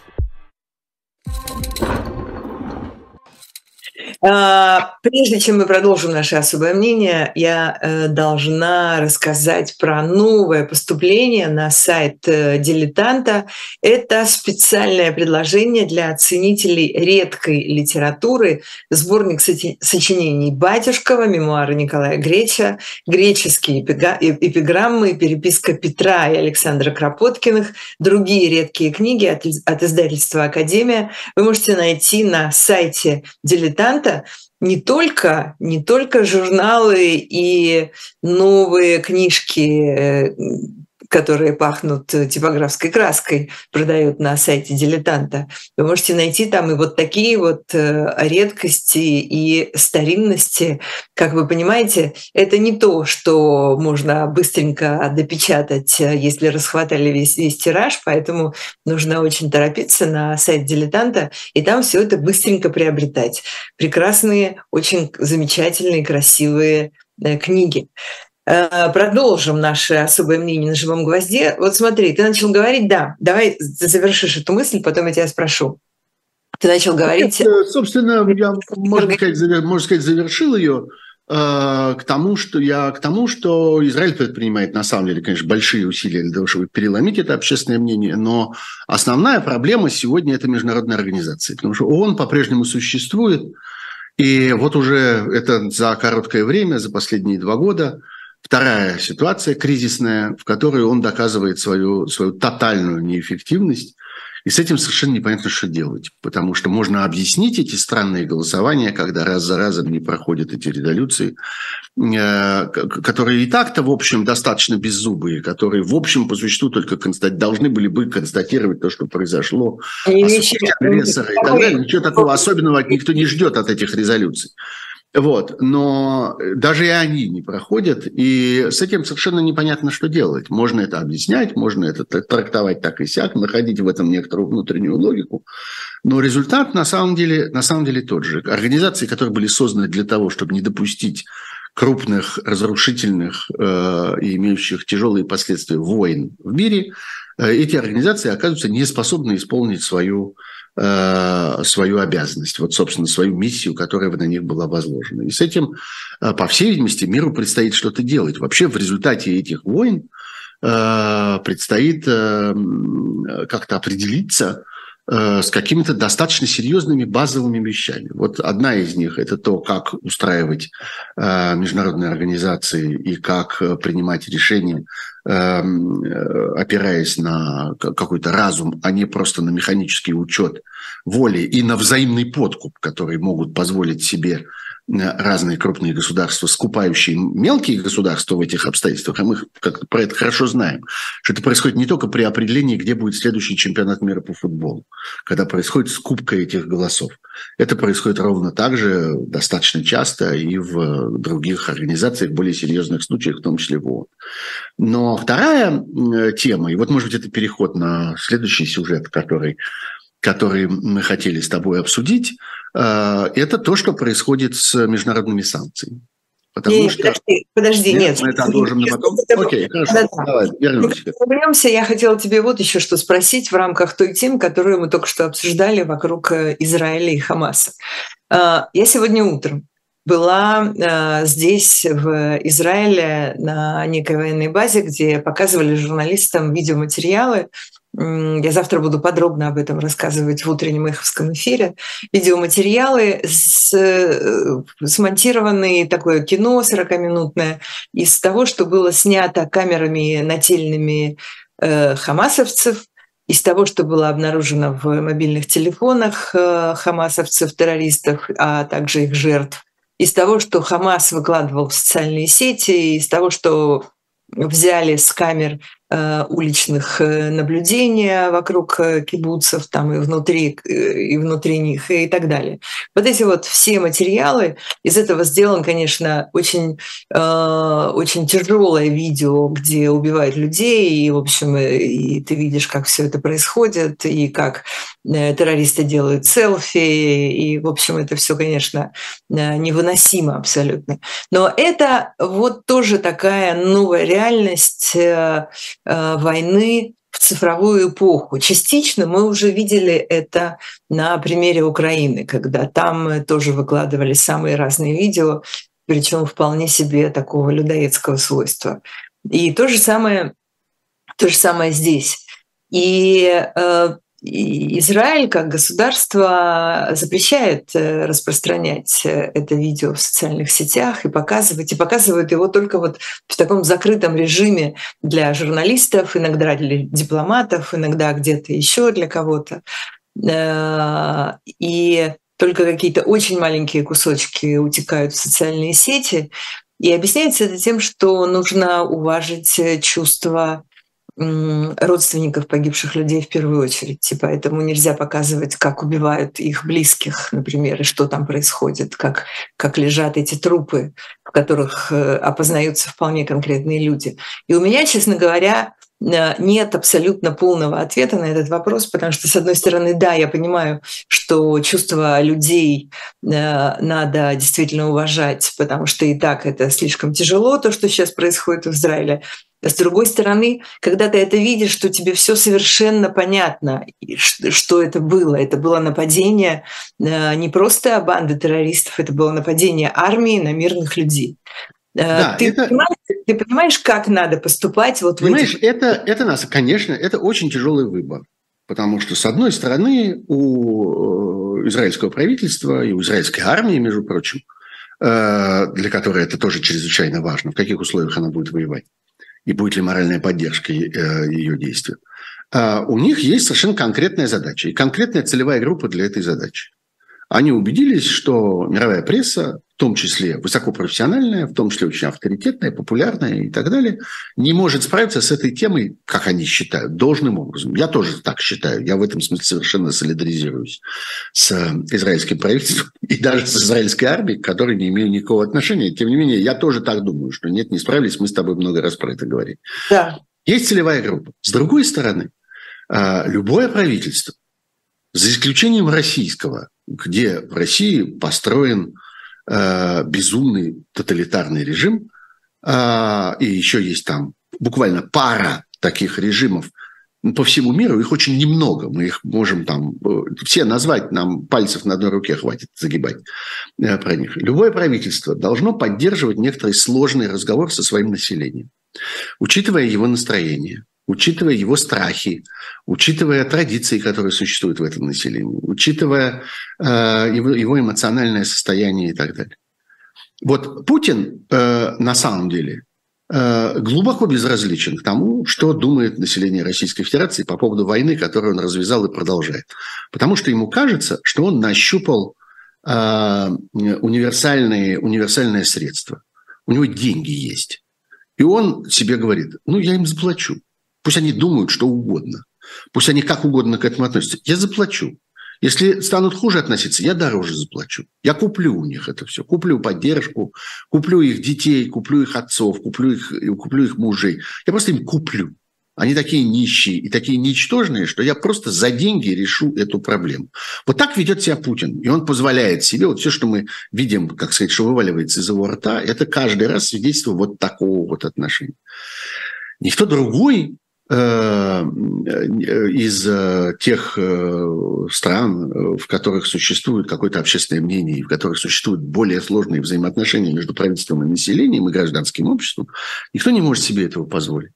Speaker 2: Прежде чем мы продолжим наше особое мнение, я э, должна рассказать про новое поступление на сайт э, «Дилетанта». Это специальное предложение для ценителей редкой литературы, сборник сочинений Батюшкова, мемуары Николая Греча, греческие эпиграммы, переписка Петра и Александра Кропоткиных, другие редкие книги от издательства «Академия» вы можете найти на сайте «Дилетанта», это не только, не только журналы и новые книжки, э, которые пахнут типографской краской, продают на сайте дилетанта. Вы можете найти там и вот такие вот редкости и старинности. Как вы понимаете, это не то, что можно быстренько допечатать, если расхватали весь, весь тираж, поэтому нужно очень торопиться на сайт дилетанта и там все это быстренько приобретать. Прекрасные, очень замечательные, красивые э, книги. Э, продолжим наше особое мнение на живом гвозде. Вот смотри, ты начал говорить, да, давай завершишь эту мысль, потом я тебя спрошу. Ты начал говорить...
Speaker 3: Это, собственно, я, можно сказать, можно сказать, завершил ее э, к тому, что я к тому, что Израиль предпринимает на самом деле, конечно, большие усилия для того, чтобы переломить это общественное мнение, но основная проблема сегодня это международная организация, потому что ООН по-прежнему существует, и вот уже это за короткое время, за последние два года, вторая ситуация кризисная, в которой он доказывает свою, свою тотальную неэффективность и с этим совершенно непонятно, что делать, потому что можно объяснить эти странные голосования, когда раз за разом не проходят эти резолюции, э, которые и так-то, в общем, достаточно беззубые, которые, в общем, по существу только констат... должны были бы констатировать то, что произошло, осудить агрессора и так далее. Ничего такого особенного никто не ждет от этих резолюций. Вот, но даже и они не проходят, и с этим совершенно непонятно, что делать. Можно это объяснять, можно это трактовать так и сяк, находить в этом некоторую внутреннюю логику, но результат на самом деле, на самом деле тот же. Организации, которые были созданы для того, чтобы не допустить крупных, разрушительных э, и имеющих тяжелые последствия войн в мире, э, эти организации оказываются не способны исполнить свою Э, свою обязанность, вот, собственно, свою миссию, которая на них была возложена. И с этим, по всей видимости, миру предстоит что-то делать. Вообще в результате этих войн предстоит как-то определиться с какими-то достаточно серьезными базовыми вещами. Вот одна из них – это то, как устраивать международные организации и как принимать решения Эм, э, опираясь на какой-то разум, а не просто на механический учет воли и на взаимный подкуп, который могут позволить себе разные крупные государства, скупающие мелкие государства в этих обстоятельствах, а мы как про это хорошо знаем, что это происходит не только при определении, где будет следующий чемпионат мира по футболу, когда происходит скупка этих голосов. Это происходит ровно так же достаточно часто и в других организациях, более серьезных случаях, в том числе в ООН. Но вторая тема, и вот, может быть, это переход на следующий сюжет, который, который мы хотели с тобой обсудить – Э, это то, что происходит с международными санкциями.
Speaker 2: Потому не, что... Подожди, подожди, нет.
Speaker 3: Мы это отложим на потом. Окей, хорошо, да, да. давай, вернемся.
Speaker 2: Вернемся. Я хотела тебе вот еще что спросить в рамках той темы, которую мы только что обсуждали вокруг э, Израиля и Хамаса. Э, я сегодня утром была здесь, в Израиле, на некой военной базе, где показывали журналистам видеоматериалы я завтра буду подробно об этом рассказывать в утреннем эховском эфире. Видеоматериалы, с, э, смонтированные, такое кино 40-минутное, из того, что было снято камерами нательными э, хамасовцев, из того, что было обнаружено в мобильных телефонах э, хамасовцев, террористов, а также их жертв, из того, что Хамас выкладывал в социальные сети, из того, что взяли с камер уличных э, наблюдения вокруг э, кибуцев, там и внутри, и внутри них, и так далее. Вот эти вот все материалы, из этого сделан, конечно, очень, очень тяжелое видео, где убивают людей, и, в общем, и ты видишь, как все это происходит, и как террористы делают селфи, и, в общем, это все, конечно, невыносимо абсолютно. Но это вот тоже такая новая реальность, Э, войны в цифровую эпоху. Частично мы уже видели это на примере Украины, когда там тоже выкладывали самые разные видео, причем вполне себе такого людоедского свойства. И то же самое, то же самое здесь. И э, Израиль как государство запрещает э, распространять э, это видео в социальных сетях и показывать, и показывает его только вот в таком закрытом режиме для журналистов, иногда для дипломатов, иногда где-то еще для кого-то. Э, и только какие-то очень маленькие кусочки утекают в социальные сети. И объясняется это тем, что нужно уважить чувства родственников погибших людей в первую очередь. И поэтому нельзя показывать, как убивают их близких, например, и что там происходит, как, как лежат эти трупы, в которых э, опознаются вполне конкретные люди. И у меня, честно говоря, Э, нет абсолютно полного ответа на этот вопрос, потому что, с одной стороны, да, я понимаю, что чувства людей э, надо действительно уважать, потому что и так это слишком тяжело, то, что сейчас происходит в Израиле. С другой стороны, когда ты это видишь, что тебе все совершенно понятно, что это было. Это было нападение э, не просто банды террористов, это было нападение армии на мирных людей. Э, да, ты, это... понимаешь, ты понимаешь, как надо поступать? Вот
Speaker 3: понимаешь, этих... это, это нас, конечно, это очень тяжелый выбор. Потому что, с одной стороны, у э, израильского правительства и у израильской армии, между прочим, для которой это тоже чрезвычайно важно, в каких условиях она будет воевать, и будет ли моральная поддержка ее действия, у них есть совершенно конкретная задача и конкретная целевая группа для этой задачи. Они убедились, что мировая пресса том числе высокопрофессиональная, в том числе очень авторитетная, популярная и так далее, не может справиться с этой темой, как они считают, должным образом. Я тоже так считаю. Я в этом смысле совершенно солидаризируюсь с израильским правительством и даже с израильской армией, к которой не имею никакого отношения. Тем не менее, я тоже так думаю, что нет, не справились, мы с тобой много раз про это говорили. Да. Есть целевая группа. С другой стороны, а, любое правительство, за исключением российского, где в России построен Э, безумный тоталитарный режим, э, и еще есть там буквально пара таких режимов по всему миру, их очень немного, мы их можем там э, все назвать, нам пальцев на одной руке хватит загибать про них. Любое правительство должно поддерживать некоторый сложный разговор со своим населением, учитывая его настроение, учитывая его страхи, учитывая традиции, которые существуют в этом населении, учитывая э, его, его эмоциональное состояние и так далее. Вот Путин э, на самом деле э, глубоко безразличен к тому, что думает население Российской Федерации по поводу войны, которую он развязал и продолжает. Потому что ему кажется, что он нащупал э, универсальные, универсальное средство. У него деньги есть. И он себе говорит, ну, я им заплачу. Пусть они думают что угодно. Пусть они как угодно к этому относятся. Я заплачу. Если станут хуже относиться, я дороже заплачу. Я куплю у них это все. Куплю поддержку, куплю их детей, куплю их отцов, куплю их, куплю их мужей. Я просто им куплю. Они такие нищие и такие ничтожные, что я просто за деньги решу эту проблему. Вот так ведет себя Путин. И он позволяет себе, вот все, что мы видим, как сказать, что вываливается из его рта, это каждый раз свидетельство вот такого вот отношения. Никто другой из э, тех э, стран, в которых существует какое-то общественное мнение, в которых существуют более сложные взаимоотношения между правительством и населением и гражданским обществом, никто не может себе этого позволить.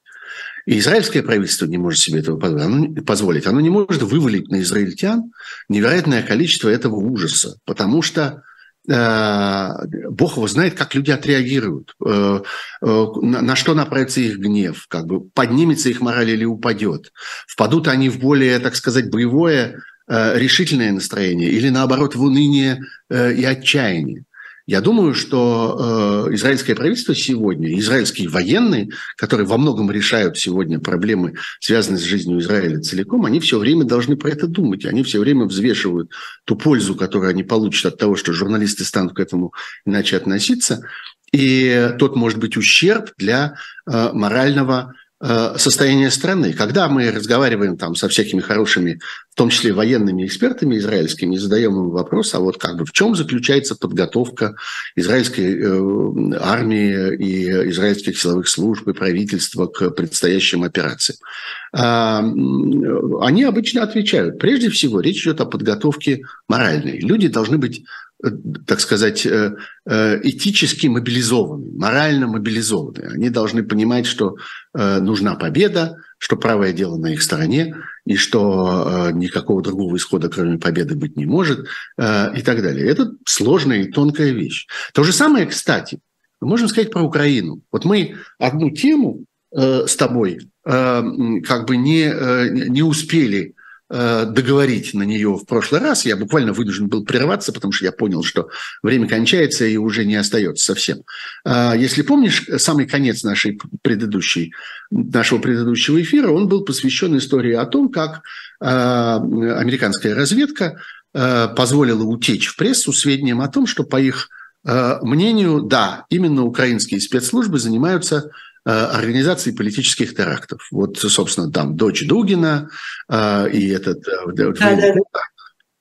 Speaker 3: И израильское правительство не может себе этого позволить. Оно не может вывалить на израильтян невероятное количество этого ужаса, потому что Э, Бог его знает, как люди отреагируют, э, э, на что направится их гнев, как бы поднимется их мораль или упадет. Впадут они в более, так сказать, боевое, решительное настроение или наоборот в уныние и отчаяние. Я думаю, что э, израильское правительство сегодня, израильские военные, которые во многом решают сегодня проблемы, связанные с жизнью Израиля целиком, они все время должны про это думать. Они все время взвешивают ту пользу, которую они получат от того, что журналисты станут к этому иначе относиться. И тот может быть ущерб для э, морального Э, состояние страны. Когда мы разговариваем там со всякими хорошими, в том числе военными экспертами израильскими, задаем им вопрос, а вот как бы в чем заключается подготовка израильской э, армии и израильских силовых служб и правительства к предстоящим операциям. Э, они обычно отвечают, прежде всего речь идет о подготовке моральной. Люди должны быть Э, так сказать, э, э, этически мобилизованы, морально мобилизованы. Они должны понимать, что нужна победа, что правое дело на их стороне, и что никакого другого исхода, кроме победы, быть не может, и так далее. Это сложная и тонкая вещь. То же самое, кстати, мы можем сказать про Украину. Вот мы одну тему с тобой как бы не, не успели э, договорить на нее в прошлый раз. Я буквально вынужден был прерваться, потому что я понял, что время кончается и уже не остается совсем. Э, если помнишь, самый конец нашей предыдущей, нашего предыдущего эфира, он был посвящен истории о том, как э, американская разведка э, позволила утечь в прессу сведениям о том, что по их э, мнению, да, именно украинские спецслужбы занимаются Э, организации политических терактов. Вот, собственно, там дочь Дугина э, и этот э, да,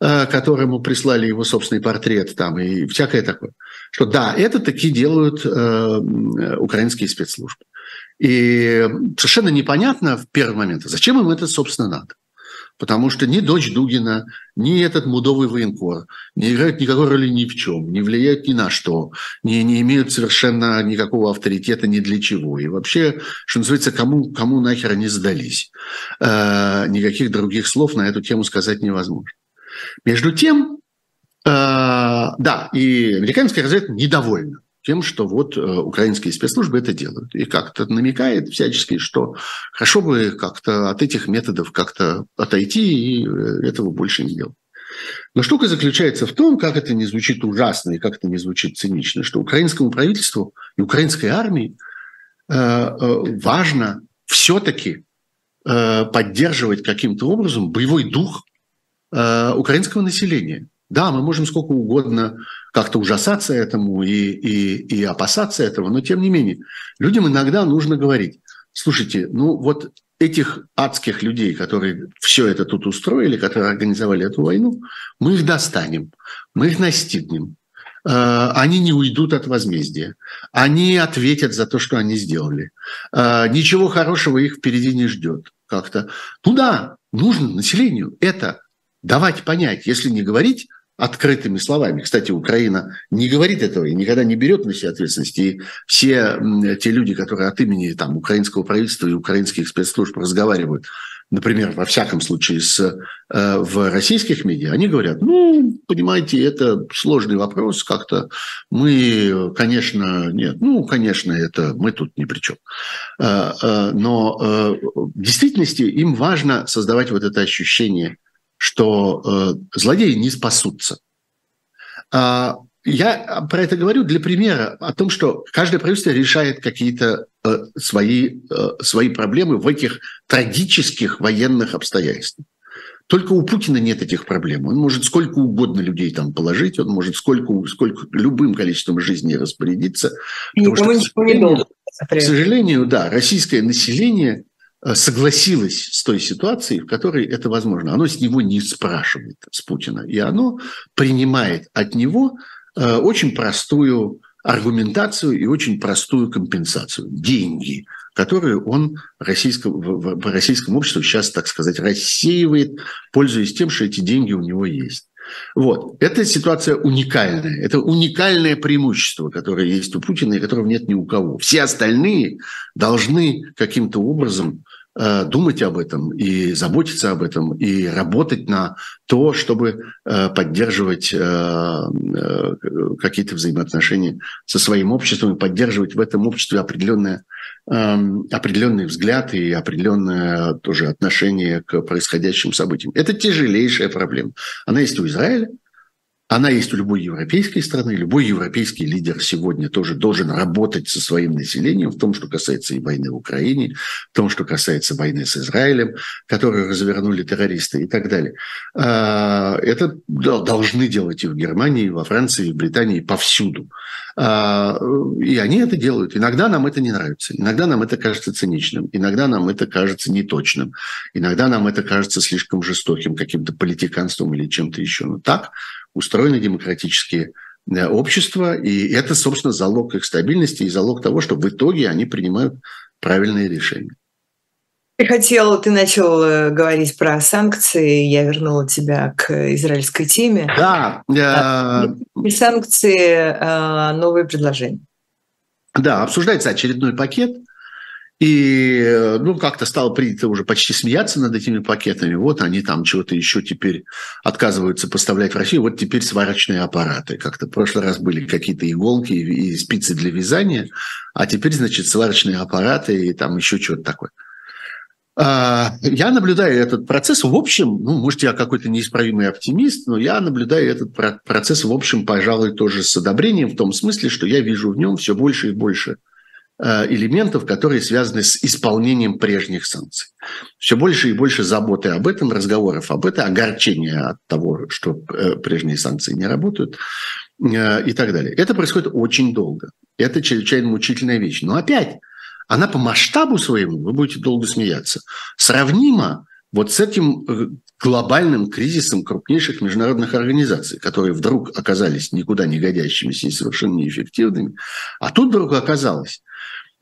Speaker 3: да. которому прислали его собственный портрет там и всякое такое. Что да, это таки делают украинские спецслужбы. И совершенно непонятно в первый момент, зачем им это, собственно, надо потому что ни дочь Дугина, ни этот мудовый военкор не играют никакой роли ни в чем, не влияют ни на что, не, не имеют совершенно никакого авторитета ни для чего. И вообще, что называется, кому, кому нахер они сдались. Э, никаких других слов на эту тему сказать невозможно. Между тем, э, да, и американская разведка недовольна тем, что вот э, украинские спецслужбы это делают. И как-то намекает всячески, что хорошо бы как-то от этих методов как-то отойти и э, этого больше не делать. Но штука заключается в том, как это не звучит ужасно и как это не звучит цинично, что украинскому правительству и украинской армии э, важно все-таки поддерживать каким-то образом боевой дух украинского населения. Да, мы можем сколько угодно как-то ужасаться этому и, и, и опасаться этого, но тем не менее, людям иногда нужно говорить, слушайте, ну вот этих адских людей, которые все это тут устроили, которые организовали эту войну, мы их достанем, мы их настигнем, э, они не уйдут от возмездия, они ответят за то, что они сделали. Э, ничего хорошего их впереди не ждет как-то. Ну да, нужно населению это давать понять, если не говорить открытыми словами. Кстати, Украина не говорит этого и никогда не берет на себя ответственность. И все те люди, которые от имени там, украинского правительства и украинских спецслужб разговаривают, например, во всяком случае с, э, в российских медиа, они говорят, ну, понимаете, это сложный вопрос, как-то мы, конечно, нет, ну, конечно, это мы тут ни при чем. Э, э, но э, в действительности им важно создавать вот это ощущение что э, злодеи не спасутся. А, я про это говорю для примера о том, что каждое правительство решает какие-то э, свои, э, свои проблемы в этих трагических военных обстоятельствах. Только у Путина нет этих проблем. Он может сколько угодно людей там положить, он может сколько, сколько любым количеством жизней распорядиться. Никому ничего не должен. К сожалению, да, российское население согласилось с той ситуацией, в которой это возможно. Оно с него не спрашивает, с Путина. И оно принимает от него э, очень простую аргументацию и очень простую компенсацию. Деньги, которые он российском, в российском обществе сейчас, так сказать, рассеивает, пользуясь тем, что эти деньги у него есть. Вот. Эта ситуация уникальная. Это уникальное преимущество, которое есть у Путина и которого нет ни у кого. Все остальные должны каким-то образом Э, думать об этом и заботиться об этом и работать на то, чтобы э, поддерживать э, какие-то взаимоотношения со своим обществом и поддерживать в этом обществе определенное эм, определенный взгляд и определенное тоже отношение к происходящим событиям. Это тяжелейшая проблема. Она есть у Израиля, она есть у любой европейской страны. Любой европейский лидер сегодня тоже должен работать со своим населением в том, что касается и войны в Украине, в том, что касается войны с Израилем, которую развернули террористы и так далее. А, это должны делать и в Германии, и во Франции, и в Британии, и повсюду. А, и они это делают. Иногда нам это не нравится, иногда нам это кажется циничным, иногда нам это кажется неточным, иногда нам это кажется слишком жестоким, каким-то политиканством или чем-то еще. Но так устроены демократические э, общества, и это, собственно, залог их стабильности и залог того, что в итоге они принимают правильные решения.
Speaker 2: Ты хотел, ты начал э, говорить про санкции, я вернула тебя к израильской теме.
Speaker 3: Да.
Speaker 2: И санкции, э, новые предложения.
Speaker 3: Да, обсуждается очередной пакет – и ну, как-то стало принято уже почти смеяться над этими пакетами. Вот они там чего-то еще теперь отказываются поставлять в Россию. Вот теперь сварочные аппараты. Как-то в прошлый раз были какие-то иголки и спицы для вязания, а теперь, значит, сварочные аппараты и там еще что-то такое. А, я наблюдаю этот процесс, в общем, ну, может, я какой-то неисправимый оптимист, но я наблюдаю этот процесс, в общем, пожалуй, тоже с одобрением, в том смысле, что я вижу в нем все больше и больше элементов, которые связаны с исполнением прежних санкций. Все больше и больше заботы об этом, разговоров об этом, огорчения от того, что э, прежние санкции не работают э, и так далее. Это происходит очень долго. Это чрезвычайно мучительная вещь. Но опять она по масштабу своему, вы будете долго смеяться, сравнима вот с этим э, глобальным кризисом крупнейших международных организаций, которые вдруг оказались никуда не годящимися и совершенно неэффективными. А тут вдруг оказалось,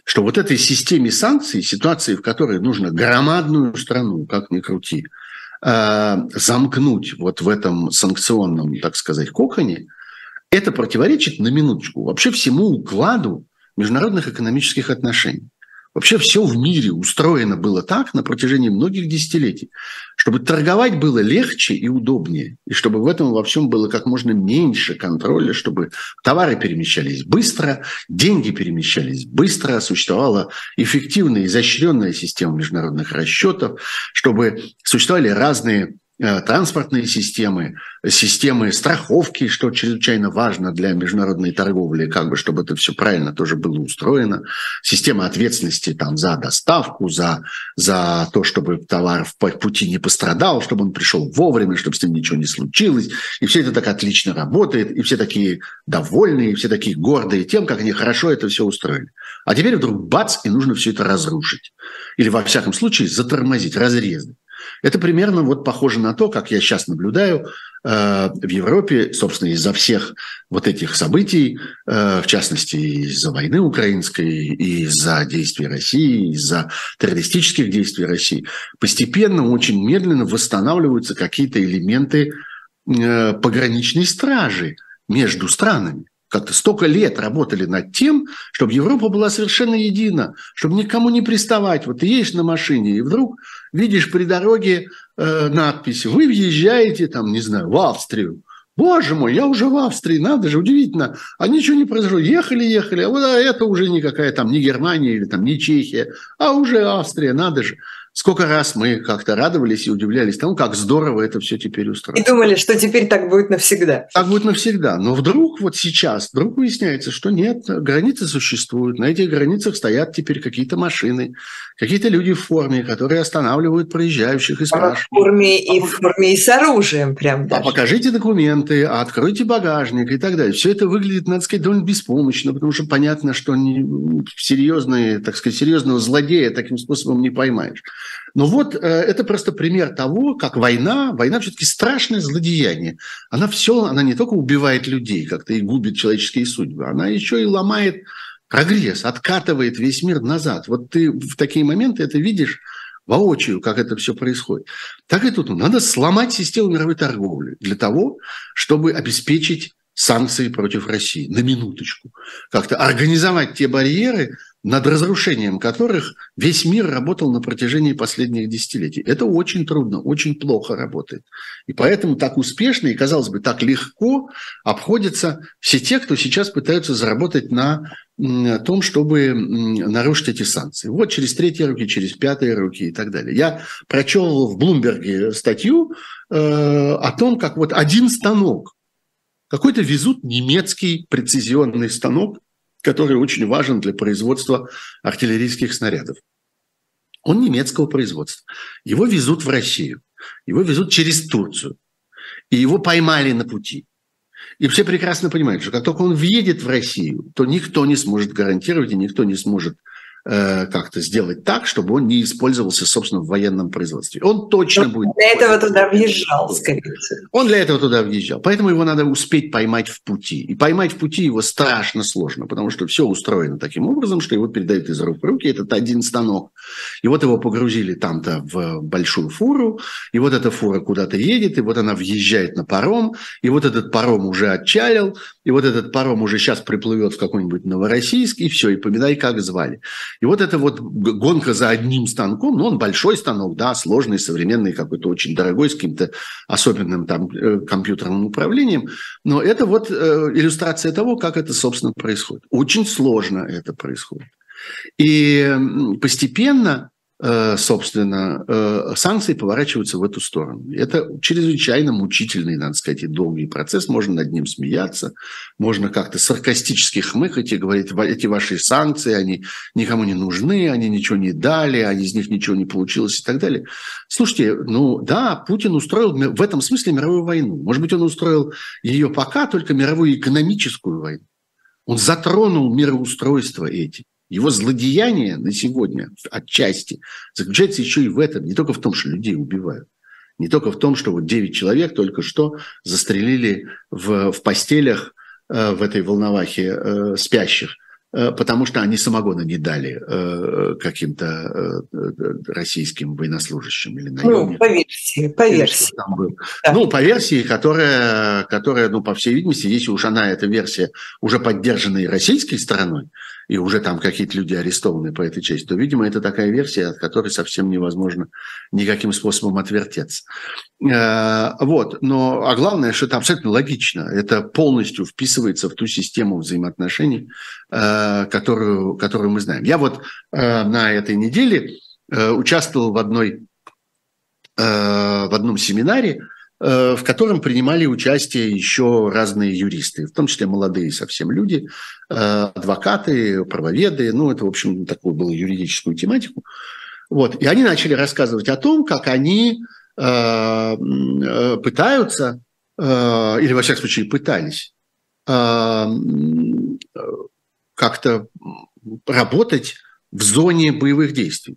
Speaker 3: что вот этой системе санкций, ситуации, в которой нужно громадную страну, как ни крути, э, замкнуть вот в этом санкционном, так сказать, коконе, это противоречит на минуточку вообще всему укладу международных экономических отношений. Вообще все в мире устроено было так на протяжении многих десятилетий, чтобы торговать было легче и удобнее, и чтобы в этом во всем было как можно меньше контроля, чтобы товары перемещались быстро, деньги перемещались быстро, существовала эффективная, изощренная система международных расчетов, чтобы существовали разные транспортные системы, системы страховки, что чрезвычайно важно для международной торговли, как бы, чтобы это все правильно тоже было устроено, система ответственности там, за доставку, за, за то, чтобы товар в пути не пострадал, чтобы он пришел вовремя, чтобы с ним ничего не случилось. И все это так отлично работает, и все такие довольные, и все такие гордые тем, как они хорошо это все устроили. А теперь вдруг бац, и нужно все это разрушить. Или, во всяком случае, затормозить, разрезать. Это примерно вот похоже на то, как я сейчас наблюдаю э, в Европе, собственно, из-за всех вот этих событий, э, в частности, из-за войны украинской, из-за действий России, из-за террористических действий России, постепенно, очень медленно восстанавливаются какие-то элементы э, пограничной стражи между странами как-то столько лет работали над тем, чтобы Европа была совершенно едина, чтобы никому не приставать. Вот ты едешь на машине, и вдруг видишь при дороге э, надпись «Вы въезжаете, там, не знаю, в Австрию». Боже мой, я уже в Австрии, надо же, удивительно. А ничего не произошло. Ехали, ехали, а вот а это уже никакая там не Германия или там не Чехия, а уже Австрия, надо же. Сколько раз мы как-то радовались и удивлялись тому, как здорово это все теперь устроено.
Speaker 2: И думали, что теперь так будет навсегда.
Speaker 3: Так будет навсегда. Но вдруг вот сейчас, вдруг выясняется, что нет, границы существуют, на этих границах стоят теперь какие-то машины, какие-то люди в форме, которые останавливают проезжающих и спрашивают.
Speaker 2: В форме и в форме и с оружием прям
Speaker 3: даже. А покажите документы, а откройте багажник и так далее. Все это выглядит, надо сказать, довольно беспомощно, потому что понятно, что не, серьезные, так сказать, серьезного злодея таким способом не поймаешь. Но вот э, это просто пример того, как война, война все-таки страшное злодеяние. Она все, она не только убивает людей как-то и губит человеческие судьбы, она еще и ломает прогресс, откатывает весь мир назад. Вот ты в такие моменты это видишь воочию, как это все происходит. Так и тут надо сломать систему мировой торговли для того, чтобы обеспечить санкции против России на минуточку. Как-то организовать те барьеры, над разрушением которых весь мир работал на протяжении последних десятилетий. Это очень трудно, очень плохо работает. И поэтому так успешно и, казалось бы, так легко обходятся все те, кто сейчас пытаются заработать на том, чтобы нарушить эти санкции. Вот через третьи руки, через пятые руки и так далее. Я прочел в Блумберге статью э, о том, как вот один станок, какой-то везут немецкий прецизионный станок, который очень важен для производства артиллерийских снарядов. Он немецкого производства. Его везут в Россию. Его везут через Турцию. И его поймали на пути. И все прекрасно понимают, что как только он въедет в Россию, то никто не сможет гарантировать и никто не сможет как-то сделать так, чтобы он не использовался, собственно, в военном производстве. Он точно
Speaker 2: он
Speaker 3: будет...
Speaker 2: Для этого туда въезжал, скорее всего.
Speaker 3: Он для этого туда въезжал. Поэтому его надо успеть поймать в пути. И поймать в пути его страшно сложно, потому что все устроено таким образом, что его передают из рук в руки. Этот один станок. И вот его погрузили там-то в большую фуру, и вот эта фура куда-то едет, и вот она въезжает на паром, и вот этот паром уже отчалил, и вот этот паром уже сейчас приплывет в какой-нибудь Новороссийск, и все, и поминай, как звали. И вот эта вот гонка за одним станком, ну, он большой станок, да, сложный, современный, какой-то очень дорогой, с каким-то особенным там э, компьютерным управлением, но это вот э, иллюстрация того, как это, собственно, происходит. Очень сложно это происходит. И постепенно собственно, э, санкции поворачиваются в эту сторону. Это чрезвычайно мучительный, надо сказать, и долгий процесс. Можно над ним смеяться, можно как-то саркастически хмыкать и говорить, эти ваши санкции, они никому не нужны, они ничего не дали, они из них ничего не получилось и так далее. Слушайте, ну да, Путин устроил в этом смысле мировую войну. Может быть, он устроил ее пока только мировую экономическую войну. Он затронул мироустройство эти. Его злодеяние на сегодня отчасти заключается еще и в этом, не только в том, что людей убивают, не только в том, что вот 9 человек только что застрелили в, в постелях э, в этой волновахе э, спящих, потому что они самогона не дали э, каким-то э, российским военнослужащим или наемникам.
Speaker 2: Ну, по версии, по версии.
Speaker 3: Там был. Да. Ну, по версии, которая, которая, ну, по всей видимости, если уж она, эта версия, уже поддержана и российской стороной, и уже там какие-то люди арестованы по этой части, то, видимо, это такая версия, от которой совсем невозможно никаким способом отвертеться. Э, вот. Но, а главное, что это абсолютно логично. Это полностью вписывается в ту систему взаимоотношений, э, которую, которую мы знаем. Я вот э, на этой неделе участвовал в одной в одном семинаре, Э, в котором принимали участие еще разные юристы, в том числе молодые совсем люди, э, адвокаты, правоведы. Ну, это, в общем, такую было юридическую тематику. Вот. И они начали рассказывать о том, как они э, пытаются, или, во всяком случае, пытались как-то работать в зоне боевых действий.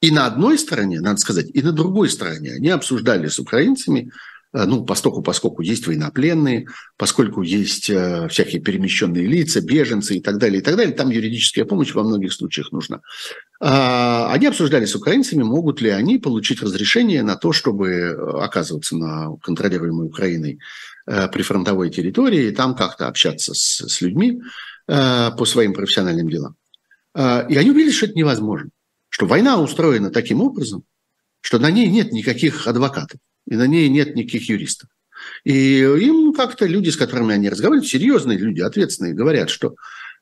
Speaker 3: И на одной стороне, надо сказать, и на другой стороне они обсуждали с украинцами Э, ну, поскольку, поскольку есть военнопленные, поскольку есть э, всякие перемещенные лица, беженцы и так далее, и так далее, там юридическая помощь во многих случаях нужна. А, они обсуждали с украинцами, могут ли они получить разрешение на то, чтобы э, оказываться на контролируемой Украиной прифронтовой территории и там как-то общаться с, с людьми по своим профессиональным делам. И они увидели, что это невозможно, что война устроена таким образом, что на ней нет никаких адвокатов и на ней нет никаких юристов. И им как-то люди, с которыми они разговаривают, серьезные люди, ответственные, говорят, что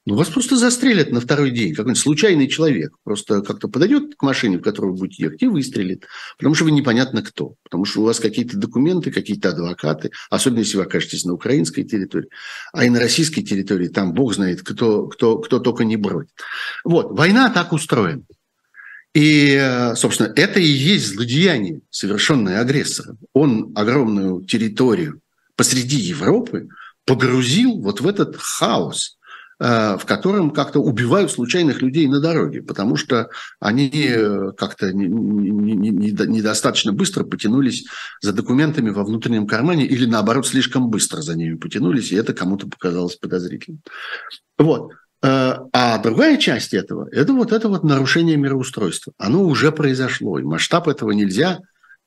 Speaker 3: ну, вас просто застрелят на второй день. Какой-нибудь случайный человек просто как-то подойдет к машине, в которую вы будете ехать, и выстрелит. Потому что вы непонятно кто. Потому что у вас какие-то документы, какие-то адвокаты. Особенно, если вы окажетесь на украинской территории. А и на российской территории там бог знает, кто, кто, кто только не бродит. Вот. Война так устроена. И, собственно, это и есть злодеяние, совершенное агрессором. Он огромную территорию посреди Европы погрузил вот в этот хаос, в котором как-то убивают случайных людей на дороге, потому что они э, как-то недостаточно быстро потянулись за документами во внутреннем кармане или, наоборот, слишком быстро за ними потянулись, и это кому-то показалось подозрительным. Вот. Э, а другая часть этого – это вот это вот нарушение мироустройства. Оно уже произошло, и масштаб этого нельзя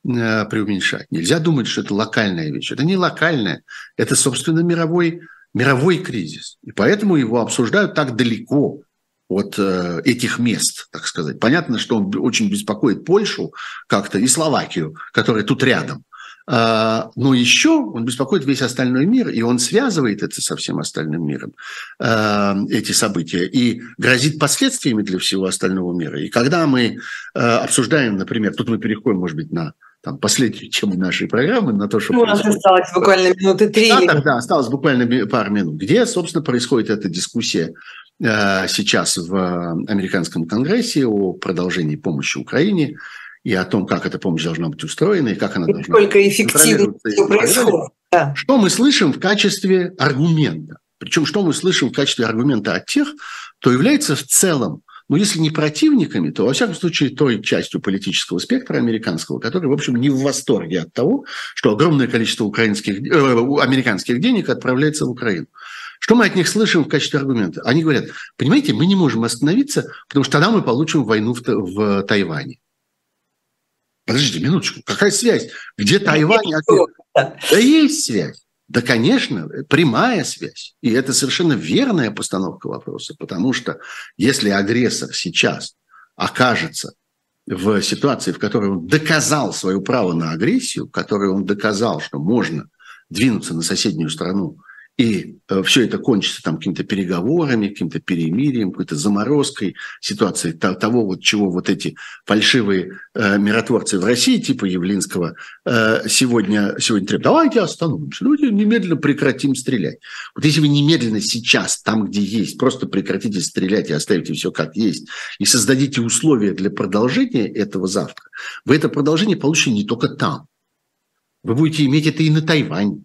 Speaker 3: э, преуменьшать. Нельзя думать, что это локальная вещь. Это не локальная, это, собственно, мировой, мировой кризис. И поэтому его обсуждают так далеко от э, этих мест, так сказать. Понятно, что он очень беспокоит Польшу как-то и Словакию, которые тут рядом. А, но еще он беспокоит весь остальной мир, и он связывает это со всем остальным миром, а, эти события, и грозит последствиями для всего остального мира. И когда мы а, обсуждаем, например, тут мы переходим, может быть, на там, последнюю тему нашей программы, на то, что...
Speaker 2: Ну, у нас осталось буквально минуты три.
Speaker 3: Да, да, осталось буквально пару минут. Где, собственно, происходит эта дискуссия сейчас в американском конгрессе о продолжении помощи Украине, и о том, как эта помощь должна быть устроена, и как она и должна
Speaker 2: Сколько эффективно все происходит.
Speaker 3: Да. Что мы слышим в качестве аргумента? Причем, что мы слышим в качестве аргумента от тех, кто является в целом, ну, если не противниками, то, во всяком случае, той частью политического спектра американского, которая, в общем, не в восторге от того, что огромное количество украинских, э, американских денег отправляется в Украину. Что мы от них слышим в качестве аргумента? Они говорят, понимаете, мы не можем остановиться, потому что тогда мы получим войну в, в Тайване. Подождите минуточку, какая связь? Где Тайвань? Да есть связь. Да, конечно, прямая связь. И это совершенно верная постановка вопроса, потому что если агрессор сейчас окажется в ситуации, в которой он доказал свое право на агрессию, в которой он доказал, что можно двинуться на соседнюю страну и э, все это кончится там какими-то переговорами, каким-то перемирием, какой-то заморозкой ситуации того, вот чего вот эти фальшивые э, миротворцы в России, типа Явлинского, э, сегодня, сегодня требуют. Давайте остановимся, давайте немедленно прекратим стрелять. Вот если вы немедленно сейчас, там, где есть, просто прекратите стрелять и оставите все как есть, и создадите условия для продолжения этого завтра, вы это продолжение получите не только там. Вы будете иметь это и на Тайване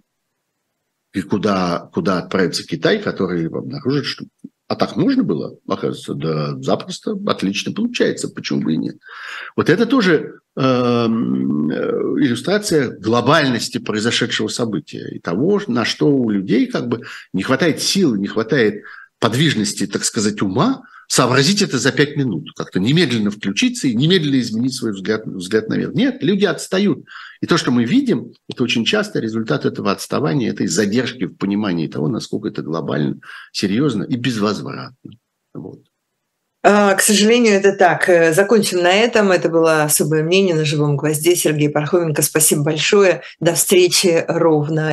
Speaker 3: и куда, куда отправится Китай, который обнаружит, что а так можно было? Оказывается, да, запросто, отлично получается, почему бы и нет. Вот это тоже эм, э, иллюстрация глобальности произошедшего события и того, на что у людей как бы не хватает сил, не хватает подвижности, так сказать, ума сообразить это за пять минут, как-то немедленно включиться и немедленно изменить свой взгляд, взгляд наверх. Нет, люди отстают. И то, что мы видим, это очень часто результат этого отставания, этой задержки в понимании того, насколько это глобально, серьезно и безвозвратно. Вот.
Speaker 2: А, к сожалению, это так. Э, закончим на этом. Это было особое мнение на живом гвозде. Сергей Пархоменко, спасибо большое. До встречи ровно